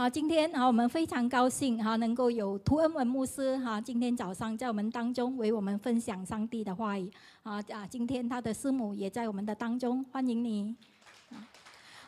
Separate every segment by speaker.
Speaker 1: 好，今天啊，我们非常高兴哈，能够有图恩文牧师哈，今天早上在我们当中为我们分享上帝的话语啊啊，今天他的师母也在我们的当中，欢迎你。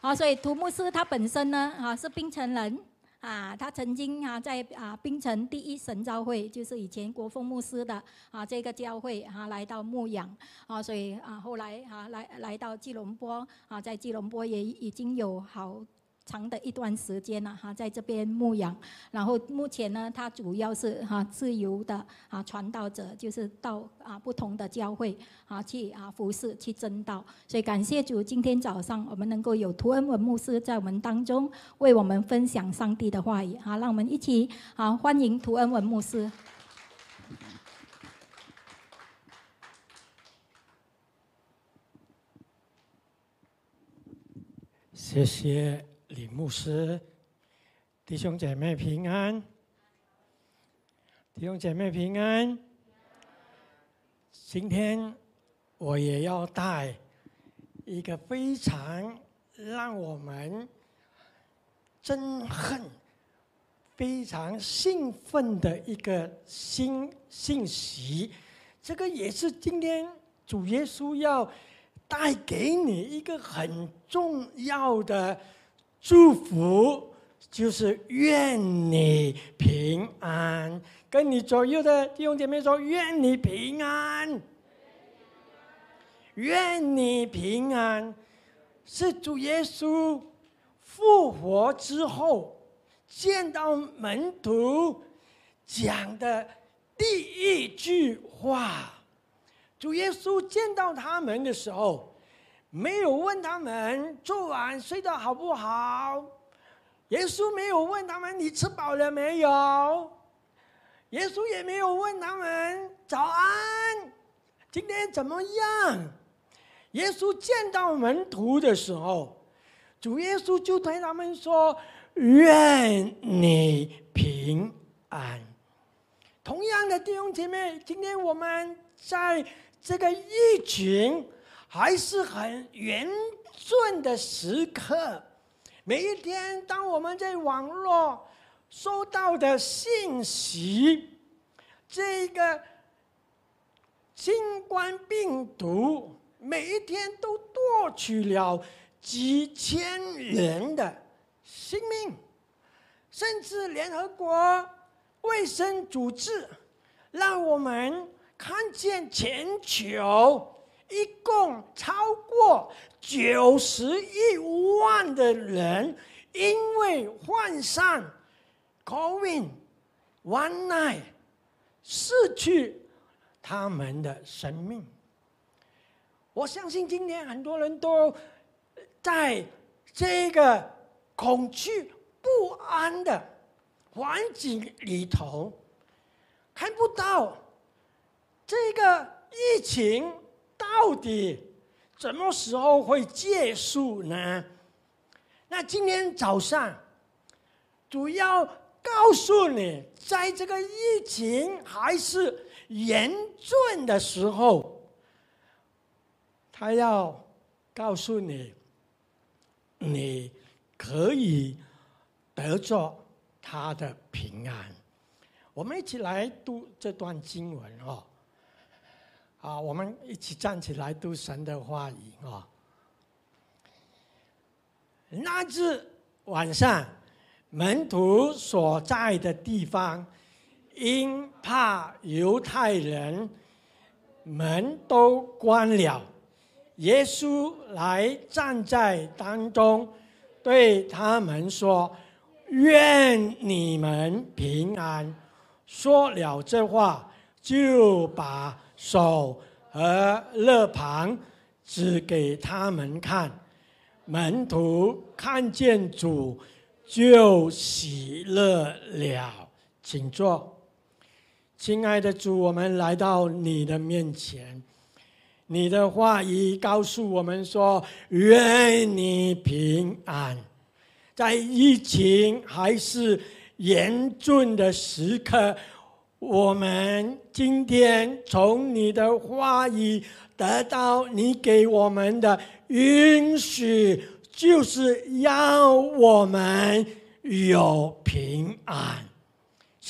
Speaker 1: 好，所以图牧师他本身呢啊是槟城人啊，他曾经啊在啊槟城第一神召会，就是以前国凤牧师的啊这个教会啊来到牧养啊，所以啊后来啊来来到吉隆坡啊，在吉隆坡也已经有好。长的一段时间了哈，在这边牧养，然后目前呢，他主要是哈自由的啊传道者，就是到啊不同的教会啊去啊服侍去争道，所以感谢主，今天早上我们能够有图恩文牧师在我们当中为我们分享上帝的话语啊，让我们一起啊欢迎图恩文牧师。
Speaker 2: 谢谢。李牧师，弟兄姐妹平安，弟兄姐妹平安。今天我也要带一个非常让我们憎恨、非常兴奋的一个新信息。这个也是今天主耶稣要带给你一个很重要的。祝福就是愿你平安，跟你左右的弟兄姐妹说：愿你平安，愿你平安，是主耶稣复活之后见到门徒讲的第一句话。主耶稣见到他们的时候。没有问他们昨晚睡得好不好，耶稣没有问他们你吃饱了没有，耶稣也没有问他们早安，今天怎么样？耶稣见到门徒的时候，主耶稣就对他们说：“愿你平安。”同样的弟兄姐妹，今天我们在这个疫情。还是很严峻的时刻。每一天，当我们在网络收到的信息，这个新冠病毒每一天都夺取了几千人的性命，甚至联合国卫生组织让我们看见全球。一共超过九十亿万的人，因为患上 COVID one night，失去他们的生命。我相信今天很多人都在这个恐惧不安的环境里头，看不到这个疫情。到底什么时候会结束呢？那今天早上主要告诉你，在这个疫情还是严峻的时候，他要告诉你，你可以得着他的平安。我们一起来读这段经文哦。啊，我们一起站起来读神的话语啊！那日晚上，门徒所在的地方，因怕犹太人，门都关了。耶稣来站在当中，对他们说：“愿你们平安。”说了这话，就把。手和肋旁指给他们看，门徒看见主就喜乐了。请坐，亲爱的主，我们来到你的面前，你的话语告诉我们说：愿你平安。在疫情还是严峻的时刻。我们今天从你的话语得到你给我们的允许，就是要我们有平安。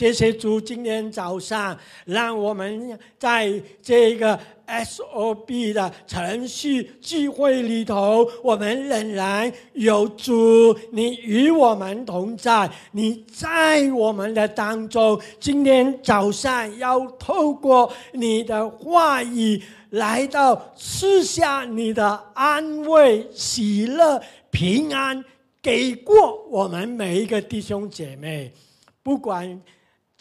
Speaker 2: 谢谢主，今天早上让我们在这个 SOB 的程序聚会里头，我们仍然有主，你与我们同在，你在我们的当中。今天早上要透过你的话语来到赐下你的安慰、喜乐、平安，给过我们每一个弟兄姐妹，不管。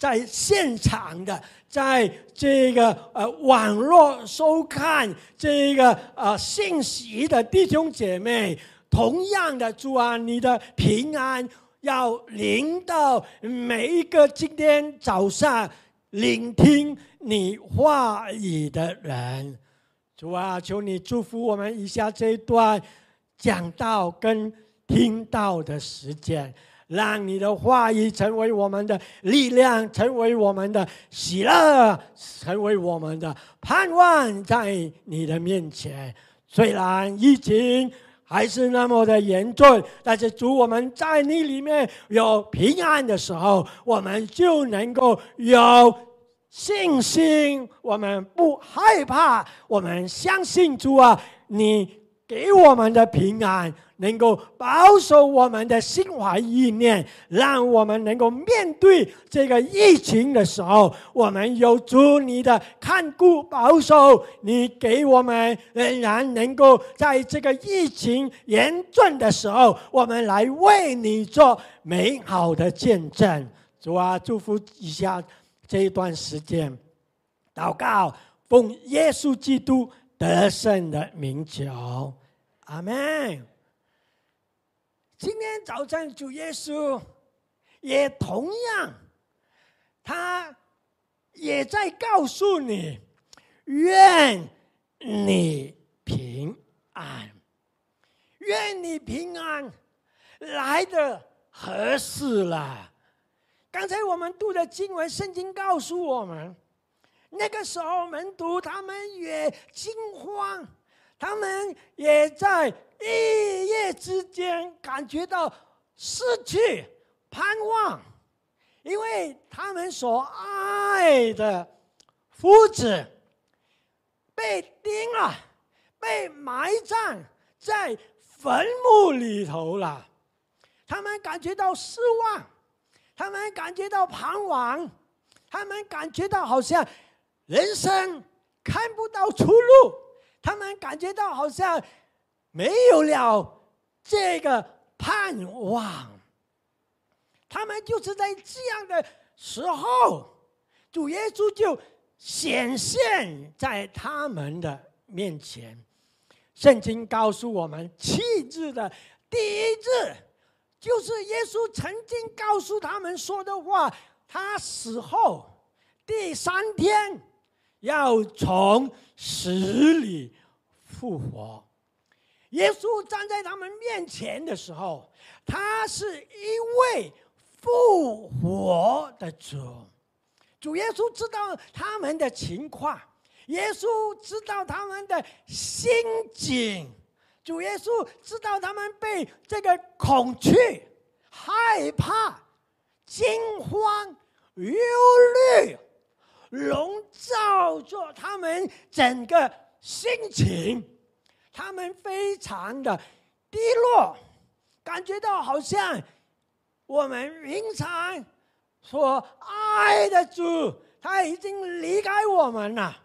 Speaker 2: 在现场的，在这个呃网络收看这个呃信息的弟兄姐妹，同样的主啊，你的平安要临到每一个今天早上聆听你话语的人。主啊，求你祝福我们以下这一段讲到跟听到的时间。让你的话语成为我们的力量，成为我们的喜乐，成为我们的盼望，在你的面前。虽然疫情还是那么的严重，但是主，我们在你里面有平安的时候，我们就能够有信心，我们不害怕，我们相信主啊，你给我们的平安。能够保守我们的心怀意念，让我们能够面对这个疫情的时候，我们有主你的看顾保守，你给我们仍然能够在这个疫情严重的时候，我们来为你做美好的见证。主啊，祝福一下这一段时间，祷告，奉耶稣基督得胜的名求，阿门。今天早上主耶稣也同样，他也在告诉你：愿你平安，愿你平安，来的合适了。刚才我们读的经文，圣经告诉我们，那个时候门徒他们也惊慌，他们也在。一夜之间感觉到失去盼望，因为他们所爱的夫子被钉了，被埋葬在坟墓里头了。他们感觉到失望，他们感觉到彷徨，他们感觉到好像人生看不到出路，他们感觉到好像。没有了这个盼望，他们就是在这样的时候，主耶稣就显现在他们的面前。圣经告诉我们，七字的第一字，就是耶稣曾经告诉他们说的话：他死后第三天要从死里复活。耶稣站在他们面前的时候，他是一位复活的主。主耶稣知道他们的情况，耶稣知道他们的心境，主耶稣知道他们被这个恐惧、害怕、惊慌、忧虑笼罩着他们整个心情。他们非常的低落，感觉到好像我们平常所爱的主他已经离开我们了，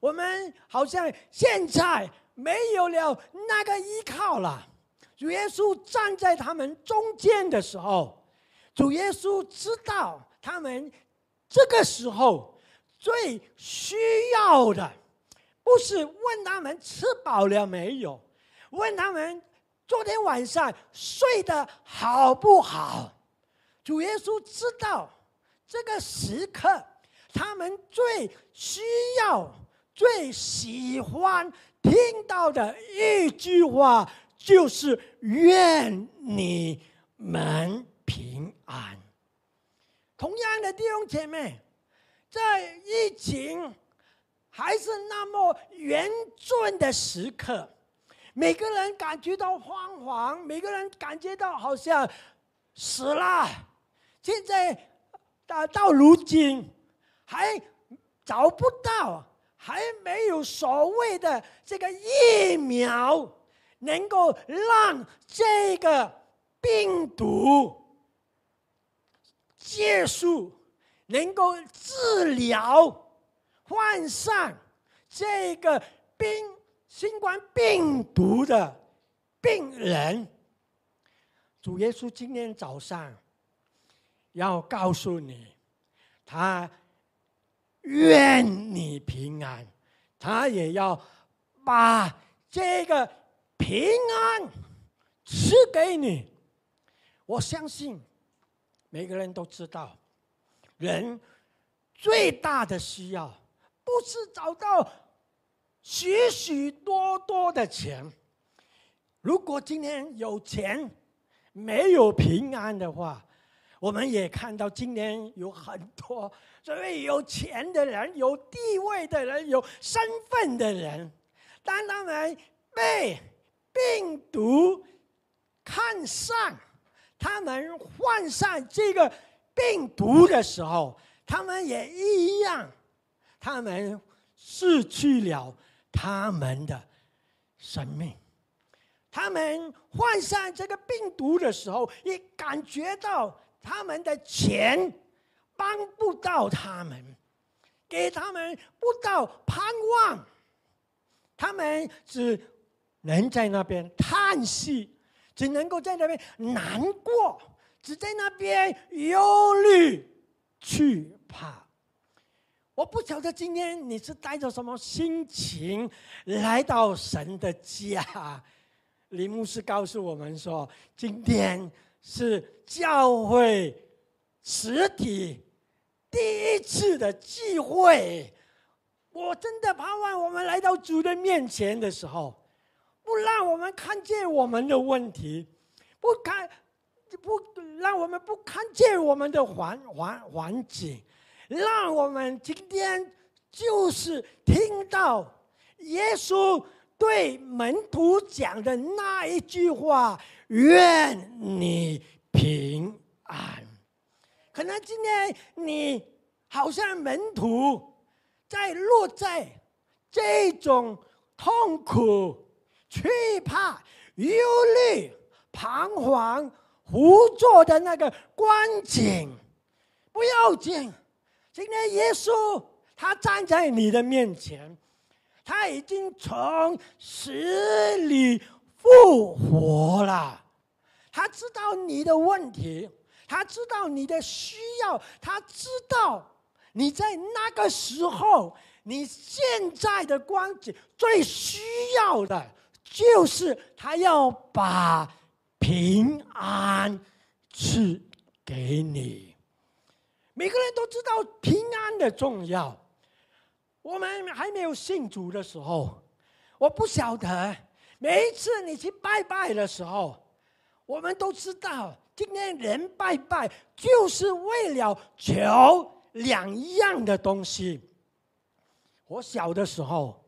Speaker 2: 我们好像现在没有了那个依靠了。主耶稣站在他们中间的时候，主耶稣知道他们这个时候最需要的。不是问他们吃饱了没有，问他们昨天晚上睡得好不好。主耶稣知道这个时刻，他们最需要、最喜欢听到的一句话，就是“愿你们平安”。同样的弟兄姐妹，在疫情。还是那么严峻的时刻，每个人感觉到慌惶，每个人感觉到好像死了，现在到到如今还找不到，还没有所谓的这个疫苗能够让这个病毒结束，能够治疗患上这个病新冠病毒的病人。主耶稣今天早上要告诉你，他愿你平安，他也要把这个平安赐给你。我相信每个人都知道，人最大的需要不是找到许许多多的钱。如果今天有钱，没有平安的话，我们也看到今年有很多所谓有钱的人、有地位的人、有身份的人，当他们被病毒看上，他们患上这个病毒的时候，他们也一样，他们失去了他们的生命。他们患上这个病毒的时候，也感觉到他们的钱帮不到他们，给他们不到盼望，他们只能在那边叹息，只能够在那边难过，只在那边忧虑、惧怕。我不晓得今天你是带着什么心情来到神的家。林牧师告诉我们说：“今天是教会实体第一次的聚会。我真的盼望我们来到主的面前的时候，不让我们看见我们的问题，不看不让我们不看见我们的环环环境，让我们今天就是听到耶稣。”对门徒讲的那一句话：“愿你平安。”可能今天你好像门徒，在落在这种痛苦、惧怕、忧虑、彷徨、胡作的那个光景，不要紧。今天耶稣他站在你的面前。他已经从死里复活了，他知道你的问题，他知道你的需要，他知道你在那个时候，你现在的光景最需要的，就是他要把平安赐给你。每个人都知道平安的重要。我们还没有信主的时候，我不晓得。每一次你去拜拜的时候，我们都知道，今天人拜拜就是为了求两一样的东西。我小的时候，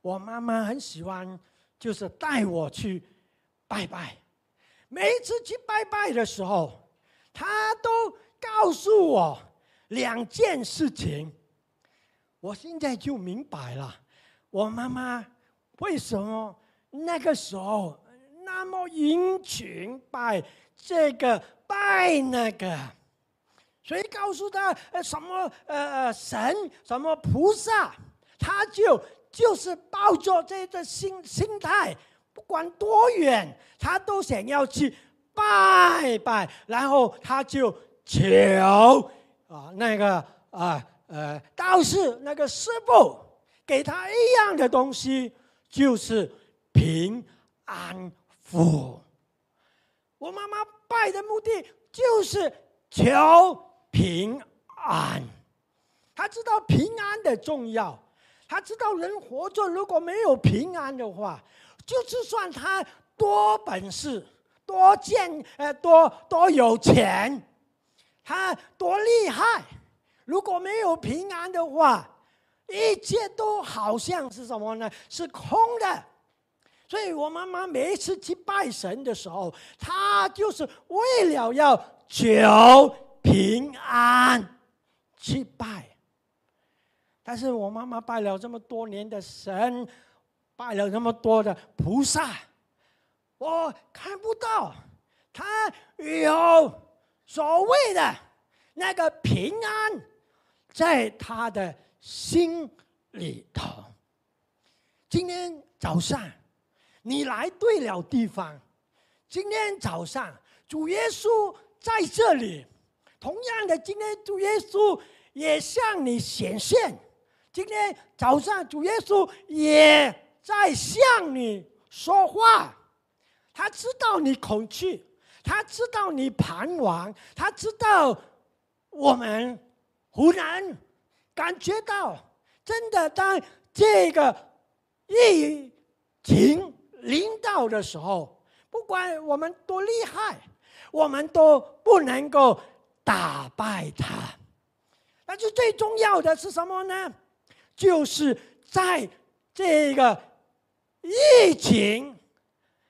Speaker 2: 我妈妈很喜欢，就是带我去拜拜。每一次去拜拜的时候，他都告诉我两件事情。我现在就明白了，我妈妈为什么那个时候那么殷勤拜这个拜那个，谁告诉他呃什么呃神什么菩萨，他就就是抱着这个心心态，管多远，他都想要去拜拜，然后他就求啊那个啊。呃，道士那个师傅给他一样的东西，就是平安符。我妈妈拜的目的就是求平安。他知道平安的重要，他知道人活着如果没有平安的话，就是算他多本事、多见呃多多有钱，他多厉害。如果没有平安的话，一切都好像是什么呢？是空的。所以我妈妈每一次去拜神的时候，她就是为了要求平安去拜。但是我妈妈拜了这么多年的神，拜了那么多的菩萨，我看不到他有所谓的那个平安在他的心里头。今天早上你来对了地方，今天早上主耶稣在这里，同样的，今天主耶稣也向你显现。今天早上，主耶稣也在向你说话。他知道你恐惧，他知道你彷徨，他知道我们湖南感觉到，真的当这个疫情临到的时候，不管我们多厉害，我们都不能够打败他。但是最重要的是什么呢？就是在这个疫情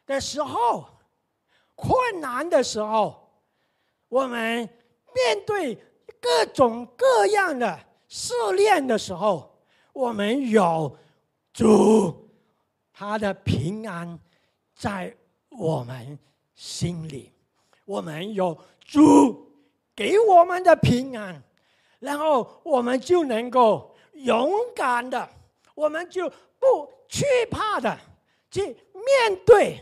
Speaker 2: 的时候、困难的时候，我们面对各种各样的试炼的时候，我们有主他的平安在我们心里，我们有主给我们的平安，然后我们就能够。勇敢的，我们就不惧怕的去面对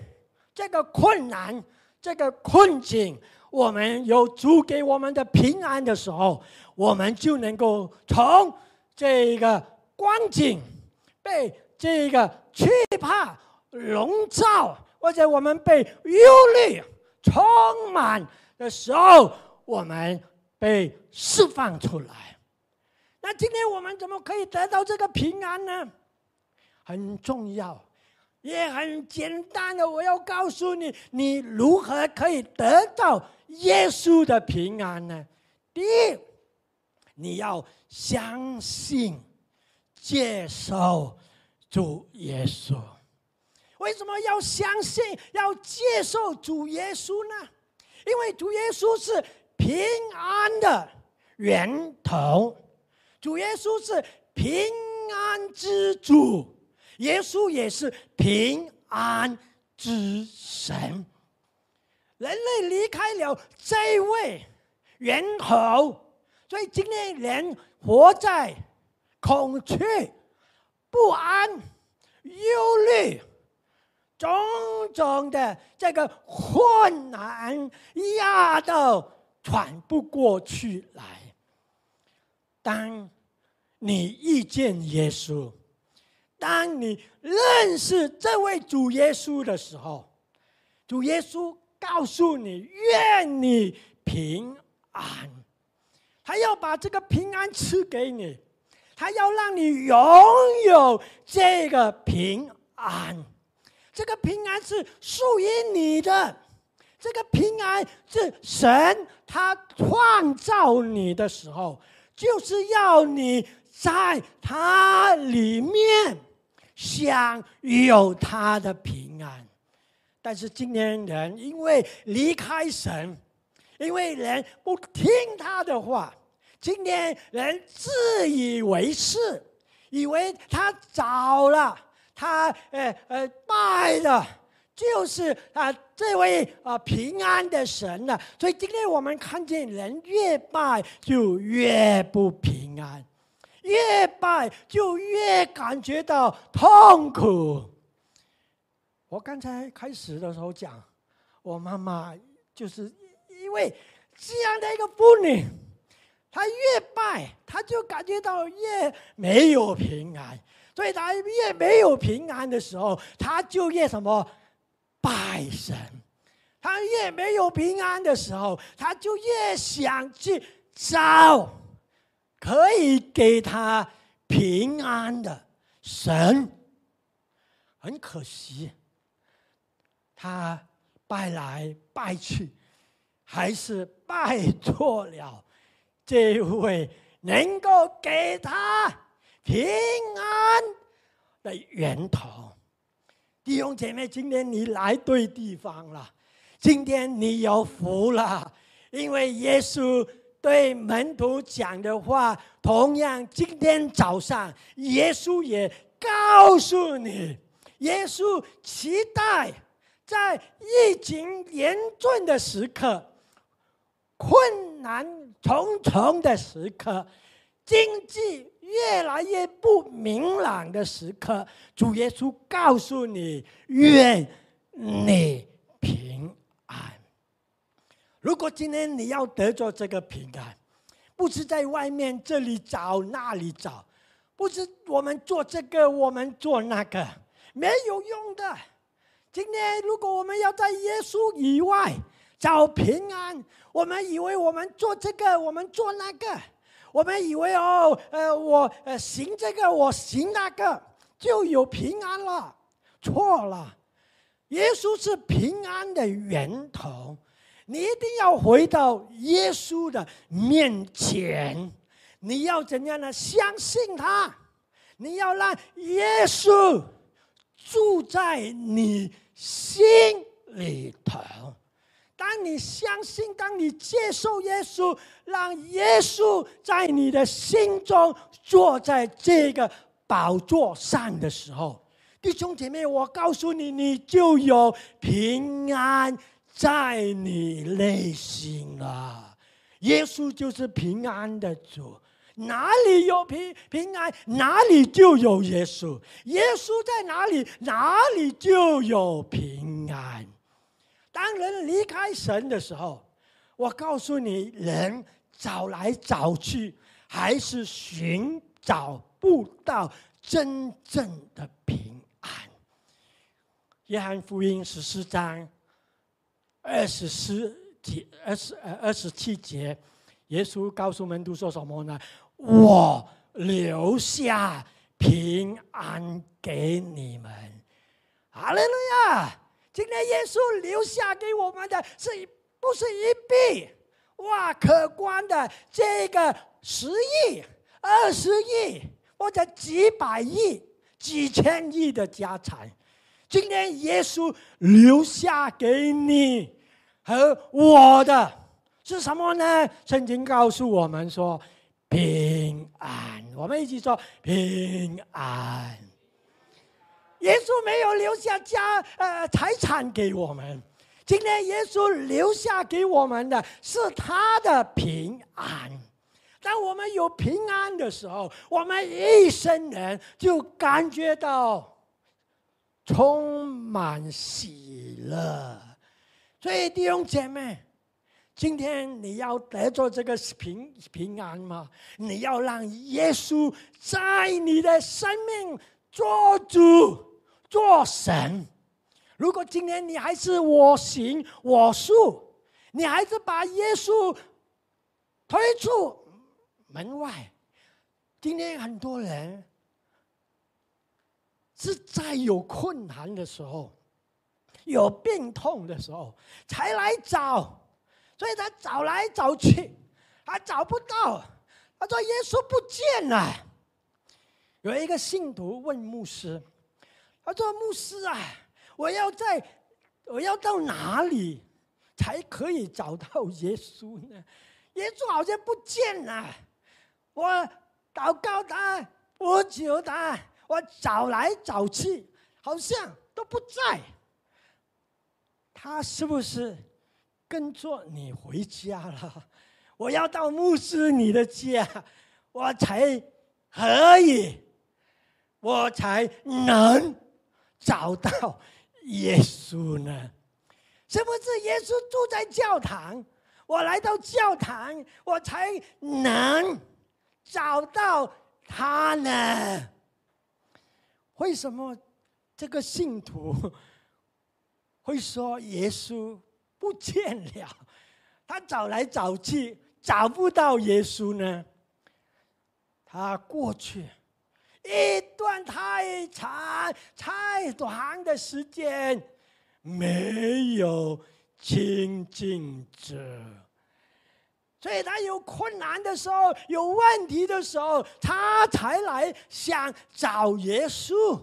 Speaker 2: 这个困难、这个困境。我们有主给我们的平安的时候，我们就能够从这个光景被这个惧怕笼罩，或者我们被忧虑充满的时候，我们被释放出来。那今天我们怎么可以得到这个平安呢？很重要，也很简单的。我要告诉你，你如何可以得到耶稣的平安呢？第一，你要相信、接受主耶稣。为什么要相信、要接受主耶稣呢？因为主耶稣是平安的源头。主耶稣是平安之主，耶稣也是平安之神。人类离开了这位源头，所以今天人活在恐惧、不安、忧虑、种种的这个困难，压到喘不过去来。当你遇见耶稣，当你认识这位主耶稣的时候，主耶稣告诉你：“愿你平安。”他要把这个平安赐给你，他要让你拥有这个平安。这个平安是属于你的，这个平安是神他创造你的时候。就是要你在他里面想有他的平安，但是今天人因为离开神，因为人不听他的话，今天人自以为是，以为他找了他呃呃拜的。就是啊，这位啊平安的神呢，所以今天我们看见人越拜就越不平安，越拜就越感觉到痛苦。我刚才开始的时候讲，我妈妈就是因为这样的一个妇女，她越拜，她就感觉到越没有平安，所以她越没有平安的时候，她就越什么？拜神，她越没有平安的时候，她就越想去找可以给他平安的神。很可惜，他拜来拜去，还是拜错了这位能够给他平安的源头。弟兄姐妹，今天你来对地方了。今天你有福了，因为耶稣对门徒讲的话，同样今天早上耶稣也告诉你，耶稣期待在疫情严峻的时刻、困难重重的时刻、经济越来越不明朗的时刻，主耶稣告诉你，愿你平安。如果今天你要得着这个平安，不是在外面这里找那里找，不是我们做这个我们做那个没有用的。今天如果我们要在耶稣以外找平安，我们以为我们做这个我们做那个，我们以为哦呃我呃行这个我行那个就有平安了，错了。耶稣是平安的源头。你一定要回到耶稣的面前，你要怎样呢？相信他，你要让耶稣住在你心里头。当你相信，当你接受耶稣，让耶稣在你的心中坐在这个宝座上的时候，弟兄姐妹，我告诉你，你就有平安。在你内心啊，耶稣就是平安的主，哪里有平平安，哪里就有耶稣。耶稣在哪里，哪里就有平安。当人离开神的时候，我告诉你，人找来找去，还是寻找不到真正的平安。约翰福音十四章。二十四节，二十呃二十七节，耶稣告诉门徒说什么呢？我留下平安给你们。哈利路亚！今天耶稣留下给我们的是不是一币哇可观的这个十亿、二十亿或者几百亿、几千亿的家产？今天耶稣留下给你和我的是什么呢？圣经告诉我们说平安。我们一起说平安。耶稣没有留下家呃财产给我们，今天耶稣留下给我们的是他的平安。当我们有平安的时候，我们一生人就感觉到。充满喜乐，所以弟兄姐妹，今天你要得着这个平平安吗？你要让耶稣在你的生命做主做神。如果今天你还是我行我素，你还是把耶稣推出门外，今天很多人。是在有困难的时候，有病痛的时候才来找，所以他找来找去，还找不到。他说：“耶稣不见了。”有一个信徒问牧师：“他说，牧师啊，我要在，我要到哪里才可以找到耶稣呢？耶稣好像不见了。我祷告他，我求他。”我找来找去，好像都不在。他是不是跟着你回家了？我要到牧师你的家，我才可以，我才能找到耶稣呢？是不是耶稣住在教堂？我来到教堂，我才能找到他呢？为什么这个信徒 会说耶稣不见了？他找来找去找不到耶稣呢？他过去一段太长太短的时间没有亲近者。所以他有困难的时候，有问题的时候，他才来想找耶稣。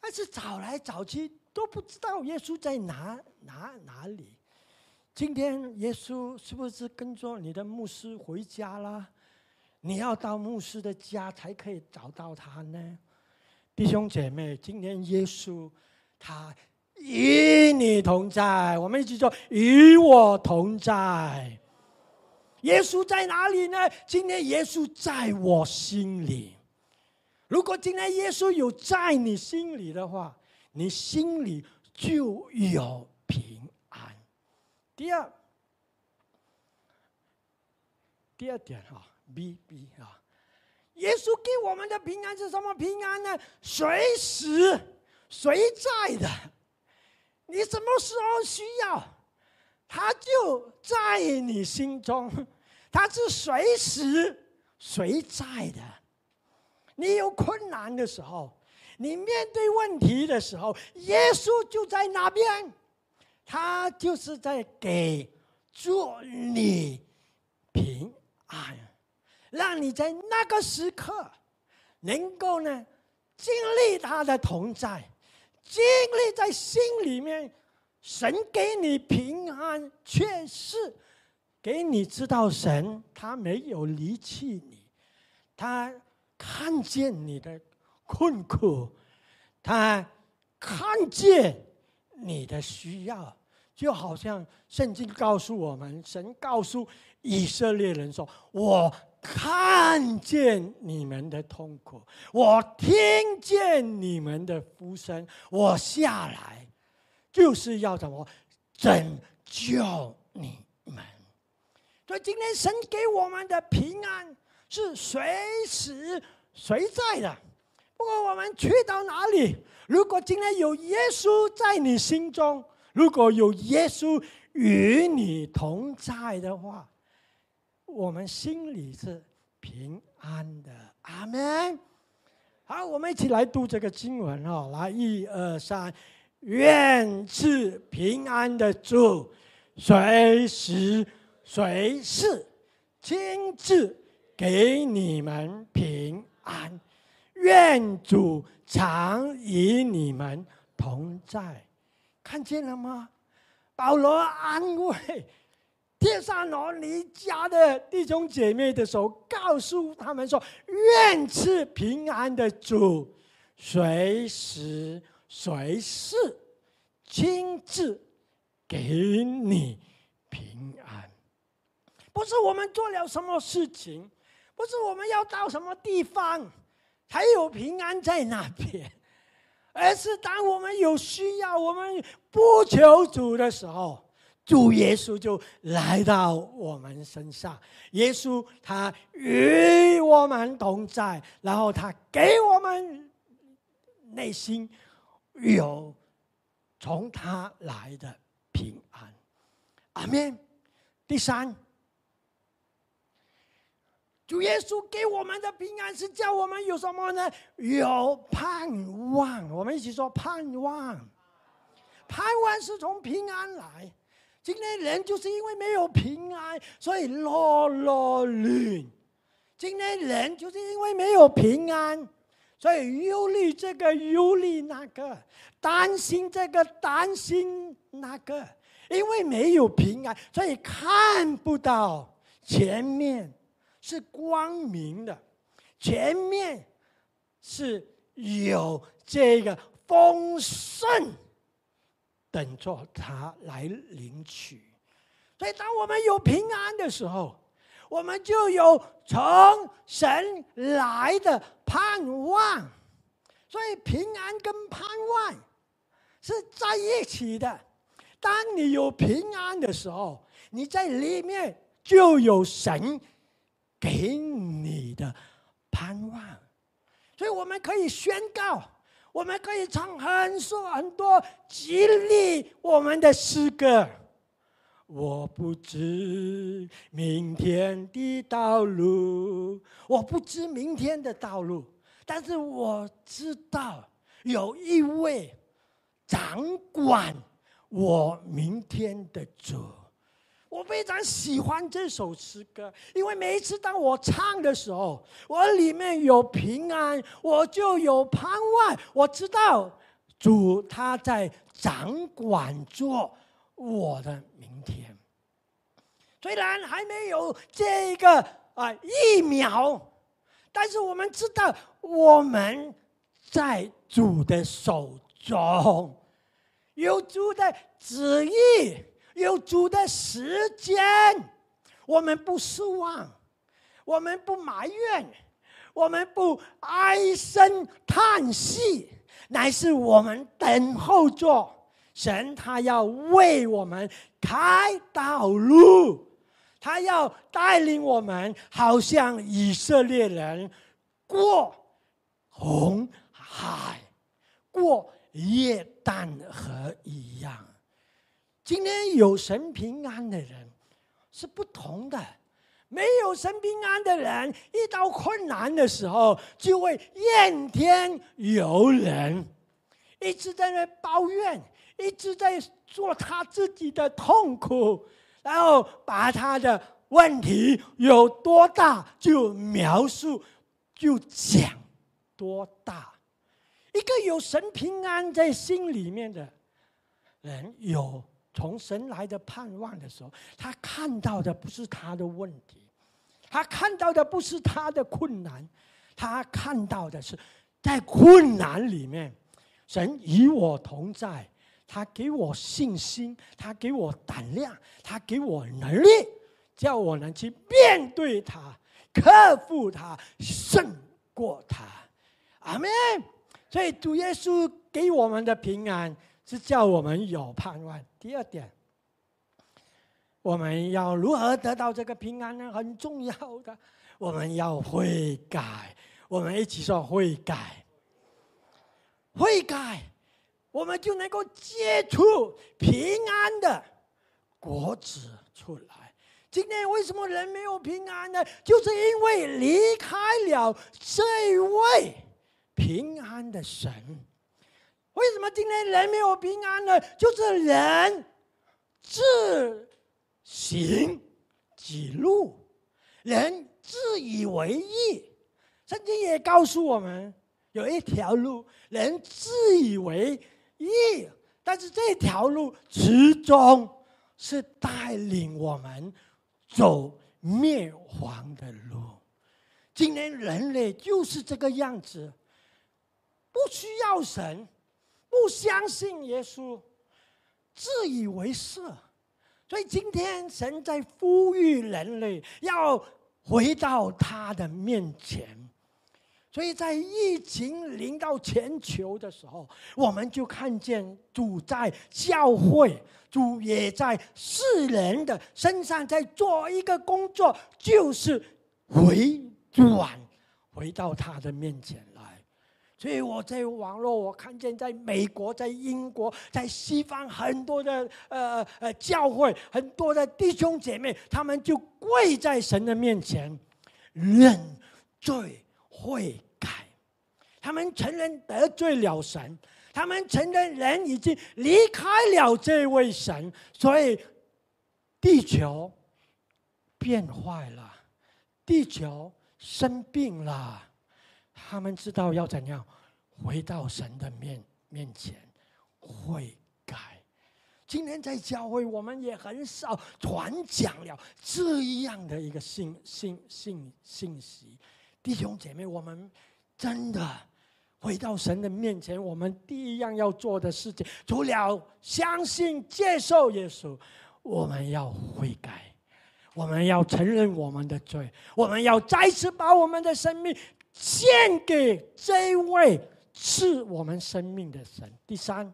Speaker 2: 但是找来找去都不知道耶稣在哪哪哪里。今天耶稣是不是跟着你的牧师回家啦？你要到牧师的家才可以找到他呢？弟兄姐妹，今天耶稣他与你同在，我们一起说与我同在。耶稣在哪里呢？今天耶稣在我心里。如果今天耶稣有在你心里的话，你心里就有平安。第二，第二点哈，B B 啊，耶稣给我们的平安是什么平安呢？随时随在的，你什么时候需要，他就在你心中。他是随时随在的。你有困难的时候，你面对问题的时候，耶稣就在那边，他就是在给助你平安，让你在那个时刻能够呢经历他的同在，经历在心里面，神给你平安，却是。给你知道，神他没有离弃你，他看见你的困苦，他看见你的需要，就好像圣经告诉我们，神告诉以色列人说：“我看见你们的痛苦，我听见你们的呼声，我下来就是要怎么拯救你们。”所以今天神给我们的平安是随时随在的。不管我们去到哪里，如果今天有耶稣在你心中，如果有耶稣与你同在的话，我们心里是平安的。阿门。好，我们一起来读这个经文哦。来，一二三，愿赐平安的主，随时。谁是亲自给你们平安？愿主常与你们同在。看见了吗？保罗安慰帖撒罗尼迦的弟兄姐妹的时候，告诉他们说：“愿赐平安的主，随时随事亲自给你平安。”不是我们做了什么事情，不是我们要到什么地方才有平安在那边，而是当我们有需要、我们不求主的时候，主耶稣就来到我们身上。耶稣他与我们同在，然后他给我们内心有从他来的平安。阿门。第三。主耶稣给我们的平安是叫我们有什么呢？有盼望。我们一起说盼望。盼望是从平安来。今天人就是因为没有平安，所以落落乱。今天人就是因为没有平安，所以忧虑这个忧虑那个，担心这个担心那个。因为没有平安，所以看不到前面。是光明的，前面是有这个丰盛等着他来领取。所以，当我们有平安的时候，我们就有从神来的盼望。所以，平安跟盼望是在一起的。当你有平安的时候，你在里面就有神。给你的盼望，所以我们可以宣告，我们可以唱很多很多激励我们的诗歌。我不知明天的道路，我不知明天的道路，但是我知道有一位掌管我明天的主。我非常喜欢这首诗歌，因为每一次当我唱的时候，我里面有平安，我就有盼望。我知道主他在掌管着我的明天。虽然还没有这个啊疫苗，但是我们知道我们在主的手中，有主的旨意，有主的时间，我们不失望，我们不埋怨，我们不唉声叹气，乃是我们等候着神，他要为我们开道路。他要带领我们，好像以色列人过红海、过耶旦河一样。今天有神平安的人是不同的，没有神平安的人，遇到困难的时候就会怨天尤人，一直在那抱怨，一直在做他自己的痛苦。然后把他的问题有多大就描述，就讲多大。一个有神平安在心里面的人，有从神来的盼望的时候，他看到的不是他的问题，他看到的不是他的困难，他看到的是在困难里面，神与我同在。他给我信心，他给我胆量，他给我能力，叫我能去面对他，克服他，胜过他。阿门。所以主耶稣给我们的平安是叫我们有盼望。第二点，我们要如何得到这个平安呢？很重要的，我们要悔改。我们一起说悔改，悔改。我们就能够结出平安的果子出来。今天为什么人没有平安呢？就是因为离开了这位平安的神。为什么今天人没有平安呢？就是人自行己路，人自以为意。圣经也告诉我们，有一条路，人自以为。意，但是这条路始终是带领我们走灭亡的路。今天人类就是这个样子，不需要神，不相信耶稣，自以为是。所以今天神在呼吁人类要回到他的面前。所以在疫情临到全球的时候，我们就看见主在教会，主也在世人的身上在做一个工作，就是回转回到他的面前。所以我在网络，我看见在美国、在英国、在西方很多的呃呃教会，很多的弟兄姐妹，他们就跪在神的面前认罪。悔改，他们承认得罪了神，他们承认人已经离开了这位神，所以地球变坏了，地球生病了，他们知道要怎样回到神的面面前悔改。今天在教会，我们也很少传讲了这样的一个信信信信息。弟兄姐妹，我们真的回到神的面前，我们第一样要做的事情，除了相信、接受耶稣，我们要悔改，我们要承认我们的罪，我们要再次把我们的生命献给这位赐我们生命的神。第三，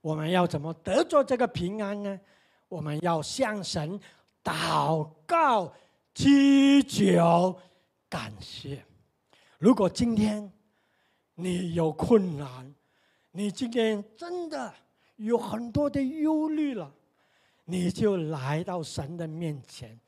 Speaker 2: 我们要怎么得着这个平安呢？我们要向神祷告、祈求。感谢。如果今天你有困难，你今天真的有很多的忧虑了，你就来到神的面前，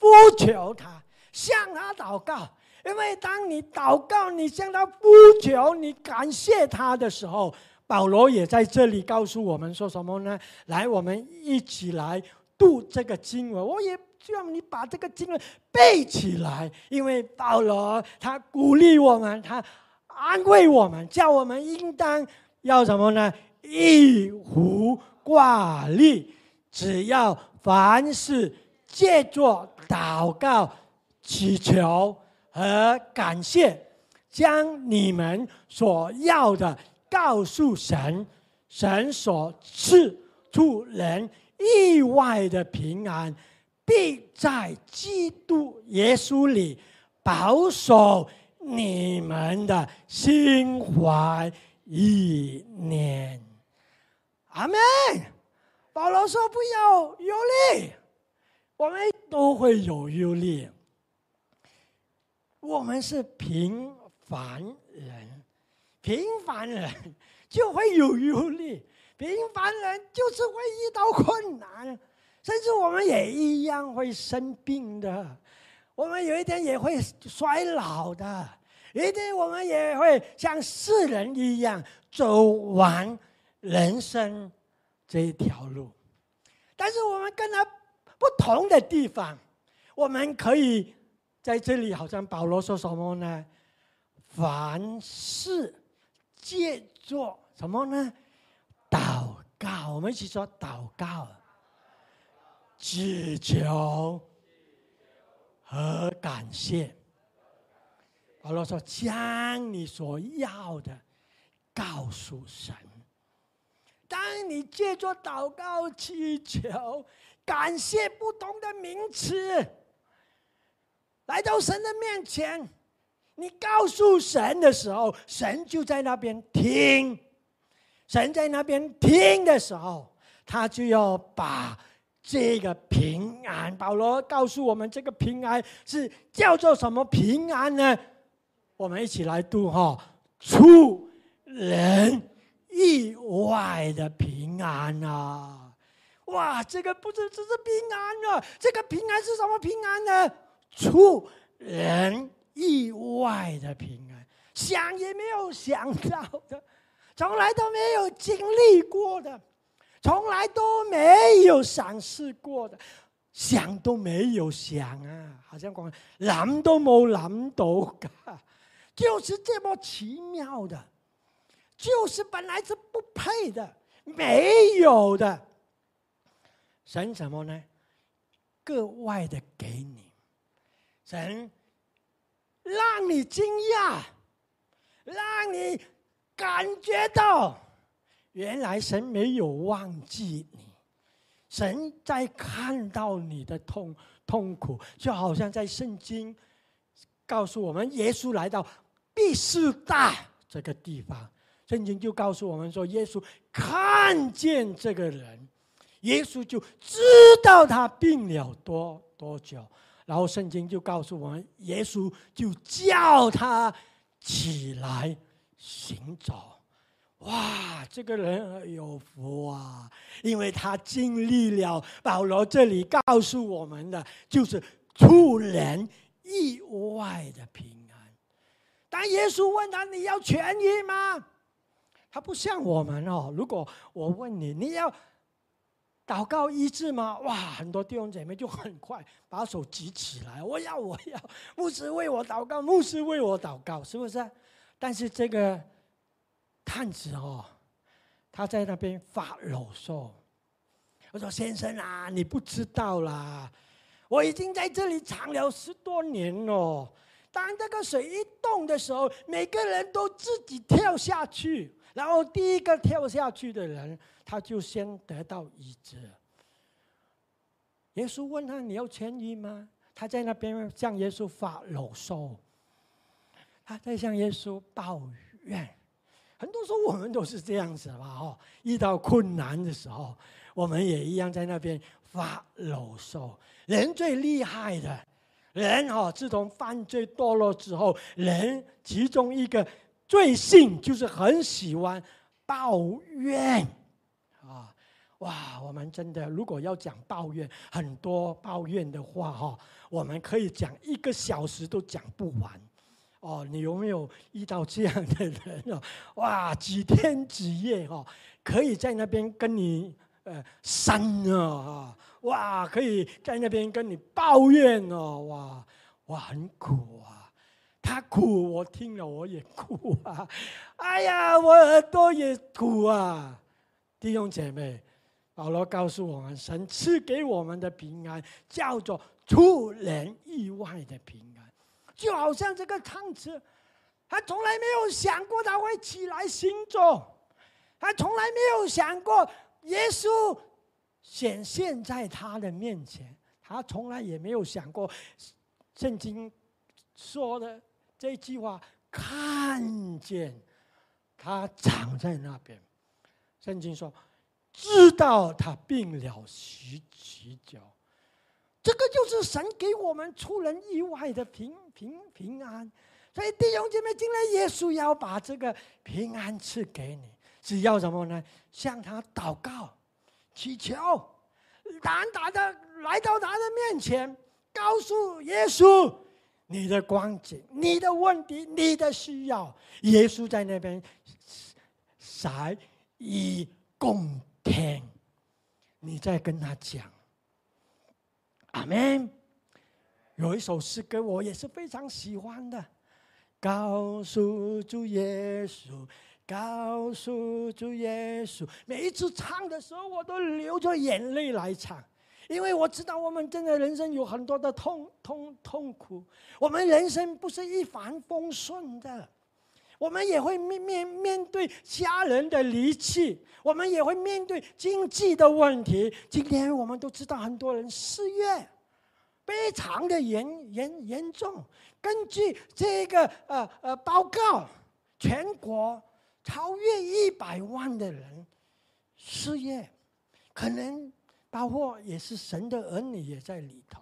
Speaker 2: 呼求他，向他祷告。因为当你祷告，你向他呼求，你感谢他的时候，保罗也在这里告诉我们说什么呢？来，我们一起来读这个经文。我也。希望你把这个经文背起来，因为保罗他鼓励我们，他安慰我们，叫我们应当要什么呢？一无挂虑，只要凡事借着祷告、祈求和感谢，将你们所要的告诉神，神所赐出人意外的平安，必在基督耶稣里保守。你们的心怀意念，阿门。保罗说：“不要忧虑，我们都会有忧虑。我们是平凡人，平凡人就会有忧虑，平凡人就是会遇到困难，甚至我们也一样会生病的。”我们有一天也会衰老的，一定我们也会像世人一样走完人生这一条路。但是我们跟他不同的地方，我们可以在这里，好像保罗说什么呢？凡事借作什么呢？祷告，我们一起说祷告，祈求。和感谢，保罗说：“将你所要的告诉神。当你借着祷告、祈求、感谢不同的名词，来到神的面前，你告诉神的时候，神就在那边听。神在那边听的时候，他就要把。”这个平安，保罗告诉我们，这个平安是叫做什么平安呢？我们一起来读哈，出人意外的平安啊！哇，这个不是只是平安啊，这个平安是什么平安呢？出人意外的平安，想也没有想到的，从来都没有经历过的。从来都没有尝试过的，想都没有想啊，好像讲諗都冇諗到噶，就是这么奇妙的，就是本来是不配的，没有的，神什么呢？格外的给你，神让你惊讶，让你感觉到。原来神没有忘记你，神在看到你的痛痛苦，就好像在圣经告诉我们，耶稣来到毕士大这个地方，圣经就告诉我们说，耶稣看见这个人，耶稣就知道他病了多多久，然后圣经就告诉我们，耶稣就叫他起来行走。哇，这个人有福啊！因为他经历了保罗这里告诉我们的，就是出人意外的平安。当耶稣问他：“你要痊愈吗？”他不像我们哦。如果我问你：“你要祷告医治吗？”哇，很多弟兄姐妹就很快把手举起来：“我要，我要！”牧师为我祷告，牧师为我祷告，是不是？但是这个。探子哦，他在那边发牢骚。我说：“先生啊，你不知道啦，我已经在这里藏了十多年了。当这个水一动的时候，每个人都自己跳下去，然后第一个跳下去的人，他就先得到医治。”耶稣问他：“你要痊愈吗？”他在那边向耶稣发牢骚，他在向耶稣抱怨。很多时候我们都是这样子吧，哈！遇到困难的时候，我们也一样在那边发牢骚。人最厉害的，人哈，自从犯罪堕落之后，人其中一个罪性就是很喜欢抱怨啊！哇，我们真的如果要讲抱怨，很多抱怨的话哈，我们可以讲一个小时都讲不完。哦，你有没有遇到这样的人哦？哇，几天几夜哦，可以在那边跟你呃删啊，哇，可以在那边跟你抱怨哦，哇哇很苦啊。他苦，我听了我也哭啊！哎呀，我耳朵也苦啊！弟兄姐妹，保罗告诉我们，神赐给我们的平安叫做出人意外的平安，就好像这个汤匙，他从来没有想过他会起来行走，他从来没有想过耶稣显现在他的面前，他从来也没有想过圣经说的这句话，看见他躺在那边。圣经说：“知道他病了许许久。”这个就是神给我们出人意外的平平平安。所以弟兄姐妹，今天耶稣要把这个平安赐给你，只要什么呢？向他祷告、祈求，胆大的来到他的面前，告诉耶稣你的光景、你的问题、你的需要。耶稣在那边塞。以共天，你在跟他讲，阿门。有一首诗歌我也是非常喜欢的，告诉主耶稣，告诉主耶稣。每一次唱的时候，我都流着眼泪来唱，因为我知道我们真的人生有很多的痛痛痛苦，我们人生不是一帆风顺的。我们也会面面面对家人的离弃，我们也会面对经济的问题。今天我们都知道，很多人失业，非常的严严严重。根据这个呃呃报告，全国超越一百万的人失业，可能包括也是神的儿女也在里头。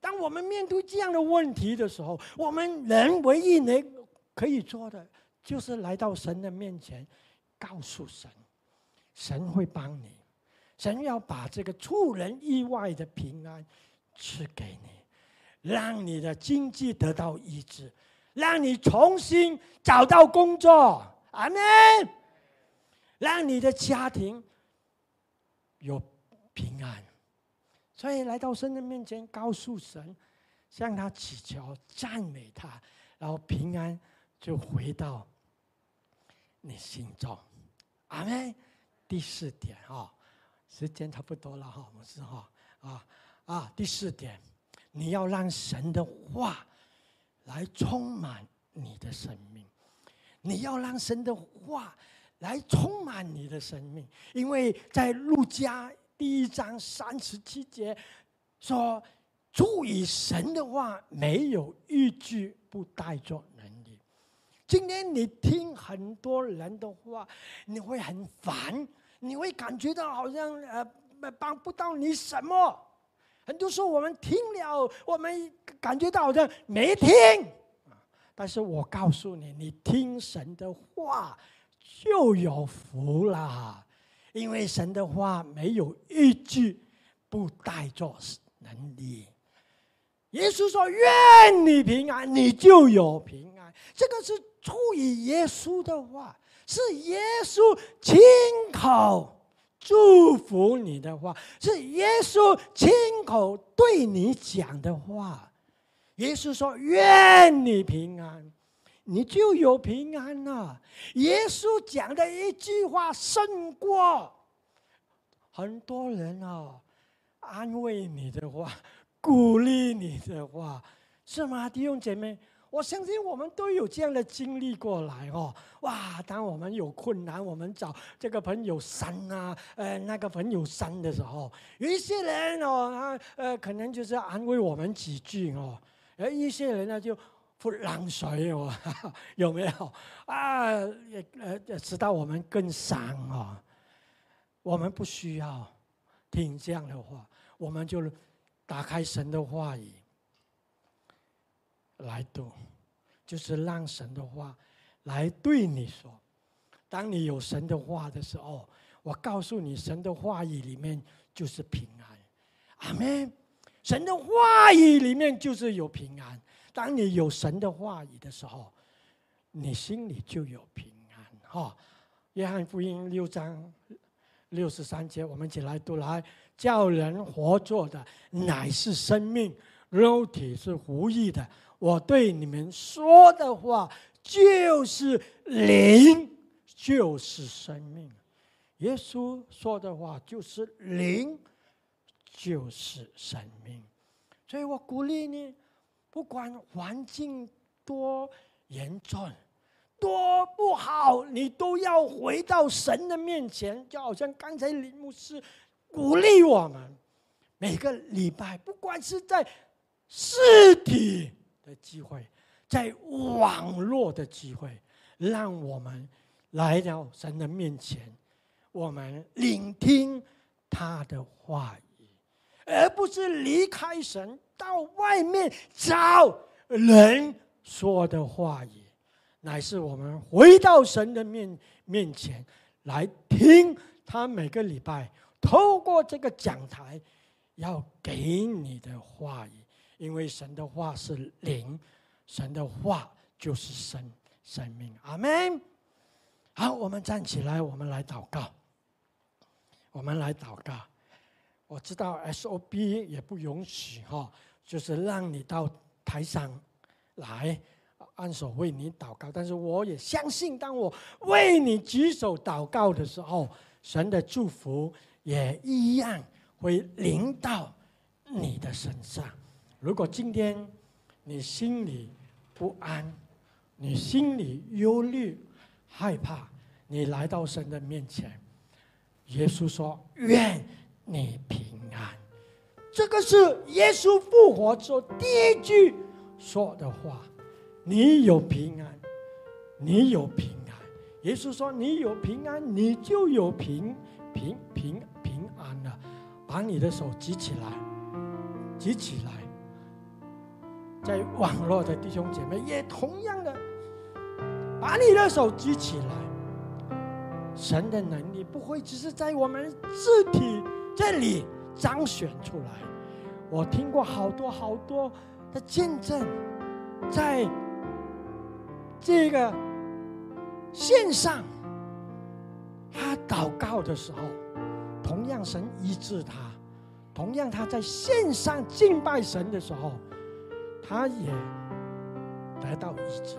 Speaker 2: 当我们面对这样的问题的时候，我们人唯一能。可以做的就是来到神的面前，告诉神，神会帮你，神要把这个出人意外的平安赐给你，让你的经济得到医治，让你重新找到工作，阿门。让你的家庭有平安，所以来到神的面前，告诉神，向他祈求，赞美他，然后平安。就回到你心中，阿妹，第四点啊，时间差不多了哈，我们是哈啊啊，第四点，你要让神的话来充满你的生命，你要让神的话来充满你的生命，因为在路加第一章三十七节说，注意神的话没有一句不带着能力。今天你听很多人的话，你会很烦，你会感觉到好像呃帮不到你什么。很多时候我们听了，我们感觉到好像没听。但是我告诉你，你听神的话就有福了，因为神的话没有一句不带着能力。耶稣说：“愿你平安，你就有平安。”这个是。出于耶稣的话，是耶稣亲口祝福你的话，是耶稣亲口对你讲的话。耶稣说：“愿你平安，你就有平安了。”耶稣讲的一句话胜过很多人啊安慰你的话、鼓励你的话，是吗，弟兄姐妹？我相信我们都有这样的经历过来哦，哇！当我们有困难，我们找这个朋友山啊，呃，那个朋友山的时候，有一些人哦，他呃，可能就是安慰我们几句哦，而一些人呢就泼冷水哦，有没有啊？也呃，使到我们更伤哦。我们不需要听这样的话，我们就打开神的话语。来读，就是让神的话来对你说。当你有神的话的时候，我告诉你，神的话语里面就是平安。阿门。神的话语里面就是有平安。当你有神的话语的时候，你心里就有平安。哈，约翰福音六章六十三节，我们一起来读来，叫人活着的乃是生命。肉体是无益的。我对你们说的话就是灵，就是生命。耶稣说的话就是灵，就是生命。所以我鼓励你，不管环境多严重、多不好，你都要回到神的面前。就好像刚才李牧师鼓励我们，每个礼拜，不管是在实体的机会，在网络的机会，让我们来到神的面前。我们聆听他的话语，而不是离开神到外面找人说的话语，乃是我们回到神的面面前来听他每个礼拜透过这个讲台要给你的话语，因为神的话是灵，神的话就是生生命。阿门。好，我们站起来，我们来祷告。我们来祷告。我知道 SOB 也不允许哈，就是让你到台上来按手为你祷告。但是我也相信，当我为你举手祷告的时候，神的祝福也一样会临到你的身上。如果今天你心里不安，你心里忧虑、害怕，你来到神的面前。耶稣说：“愿你平安。”这个是耶稣复活之后第一句说的话。你有平安，你有平安。耶稣说：“你有平安，你就有平平平平安了。”把你的手举起来，举起来。在网络的弟兄姐妹也同样的，把你的手举起来。神的能力不会只是在我们肢体这里彰显出来。我听过好多好多的见证，在这个线上，他祷告的时候，同样神医治他；同样他在线上敬拜神的时候，他也得到医治。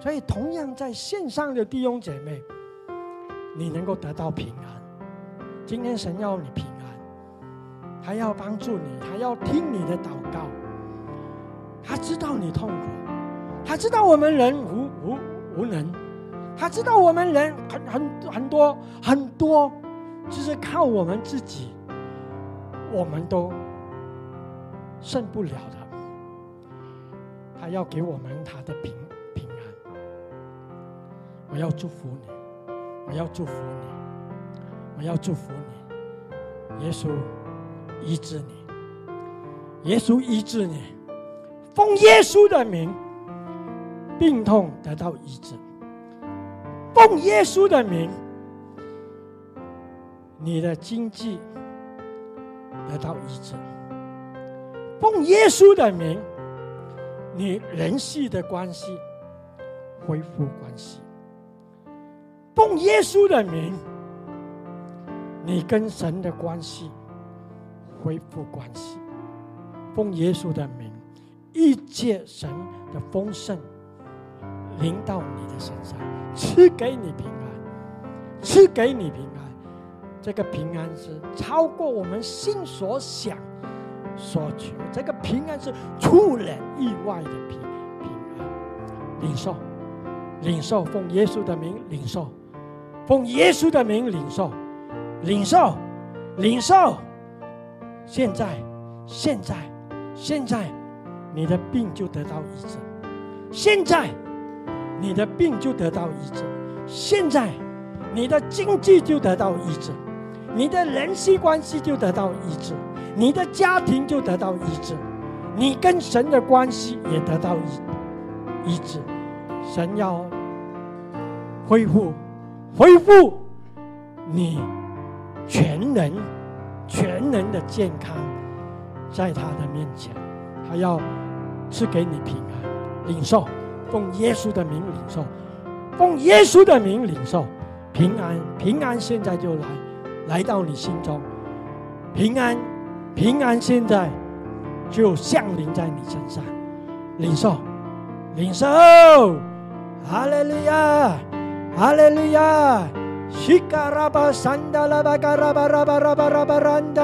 Speaker 2: 所以，同样在线上的弟兄姐妹。你能够得到平安。今天神要你平安，他要帮助你，他要听你的祷告。他知道你痛苦，他知道我们人无无无能，他知道我们人很很很多很多，就是靠我们自己，我们都胜不了的。他要给我们他的平平安，我要祝福你。我要祝福你，我要祝福你，耶稣医治你，耶稣医治你，奉耶稣的名，病痛得到医治，奉耶稣的名，你的经济得到医治，奉耶稣的名，你人系的关系恢复关系。奉耶稣的名，你跟神的关系恢复关系。奉耶稣的名，一切神的丰盛临到你的身上，赐给你平安，赐给你平安。这个平安是超过我们心所想所求，这个平安是出人意外的平平安。领受，领受，奉耶稣的名领受。奉耶稣的名领受，领受，领受。现在，现在，现在，你的病就得到医治。现在，你的病就得到医治。现在，你的经济就得到医治，你的人际关系就得到医治，你的家庭就得到医治，你跟神的关系也得到医医治。神要恢复。恢复你全能、全能的健康，在他的面前，他要赐给你平安，领受，奉耶稣的名领受，奉耶稣的名领受平安，平安现在就来，来到你心中，平安，平安现在就降临在你身上，领受，领受，哈利路亚，哈利路亚，西卡拉巴山达拉巴卡拉巴拉巴拉巴拉巴兰达，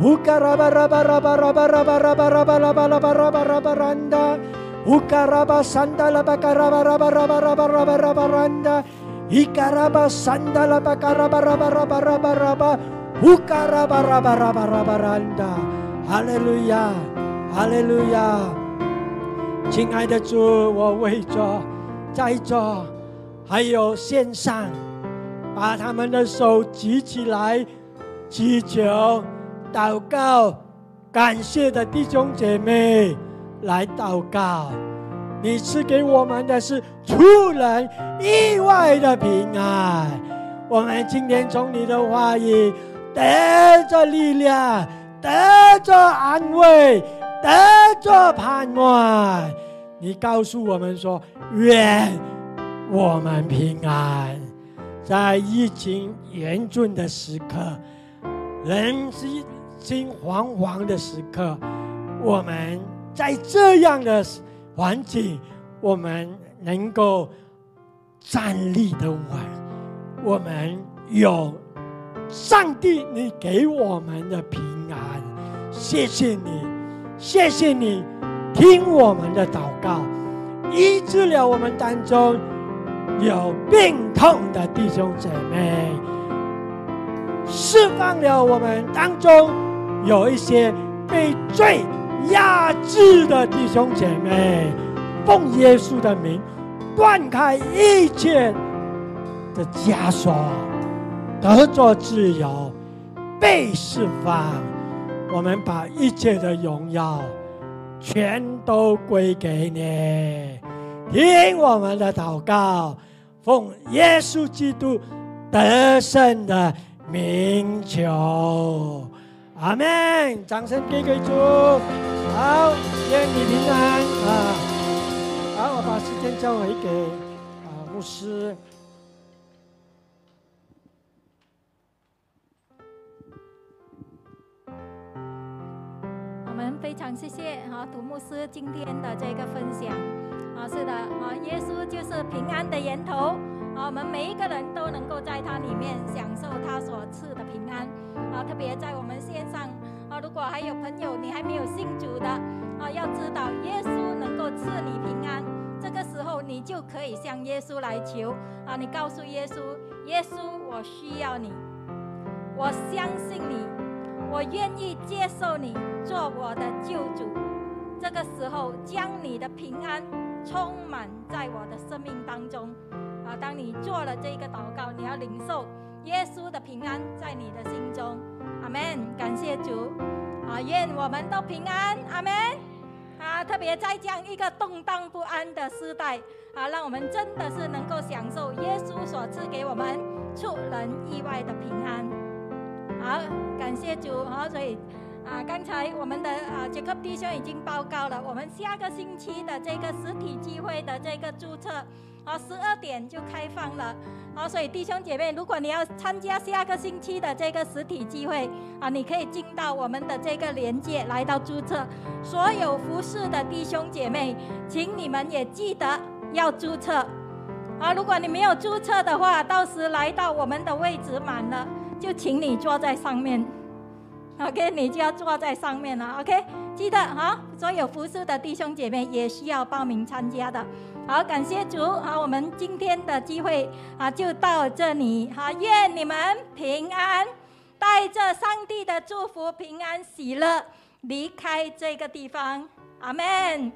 Speaker 2: 乌卡拉巴拉巴拉巴拉巴拉巴拉巴拉巴拉巴拉巴拉巴拉巴兰达，乌卡拉巴山达拉巴卡拉巴拉巴拉巴拉巴拉巴拉巴兰达，伊卡拉巴山达拉巴卡拉巴拉巴拉巴拉巴拉巴，乌卡拉巴拉巴拉巴拉巴兰达。哈利路亚，哈利路亚！亲爱的主，我为着在座还有线上，把他们的手举起来，祈求、祷告、感谢的弟兄姐妹来祷告。你赐给我们的是出人意外的平安。我们今天从你的话语得着力量。得着安慰，得着盼望。你告诉我们说：愿我们平安，在疫情严峻的时刻，人心惶惶的时刻，我们在这样的环境，我们能够站立的稳。我们有上帝你给我们的平安。谢谢你，谢谢你，听我们的祷告，医治了我们当中有病痛的弟兄姐妹，释放了我们当中有一些被罪压制的弟兄姐妹，奉耶稣的名断开一切的枷锁，得着自由，被释放。我们把一切的荣耀全都归给你，听我们的祷告，奉耶稣基督得胜的名求，阿门！掌声给给主，好，愿你平安啊！好，我把时间交回给啊牧师。
Speaker 1: 我们非常谢谢哈，杜牧师今天的这个分享啊，是的啊，耶稣就是平安的源头。啊，我们每一个人都能够在他里面享受他所赐的平安。啊，特别在我们线上啊，如果还有朋友你还没有信主的啊，要知道耶稣能够赐你平安，这个时候你就可以向耶稣来求。啊，你告诉耶稣，耶稣我需要你，我相信你。我愿意接受你做我的救主，这个时候将你的平安充满在我的生命当中。啊，当你做了这个祷告，你要领受耶稣的平安在你的心中。阿门！感谢主。啊，愿我们都平安。阿门。啊，特别在这样一个动荡不安的时代，啊，让我们真的是能够享受耶稣所赐给我们出人意外的平安。好，感谢主。好，所以啊，刚才我们的啊杰克弟兄已经报告了，我们下个星期的这个实体聚会的这个注册，啊，十二点就开放了。啊，所以弟兄姐妹，如果你要参加下个星期的这个实体聚会，啊，你可以进到我们的这个连接来到注册。所有服侍的弟兄姐妹，请你们也记得要注册。啊，如果你没有注册的话，到时来到我们的位置满了。就请你坐在上面，OK，你就要坐在上面了，OK，记得哈，所有服侍的弟兄姐妹也需要报名参加的。好，感谢主，好，我们今天的机会啊就到这里，哈，愿你们平安，带着上帝的祝福，平安喜乐离开这个地方，阿门。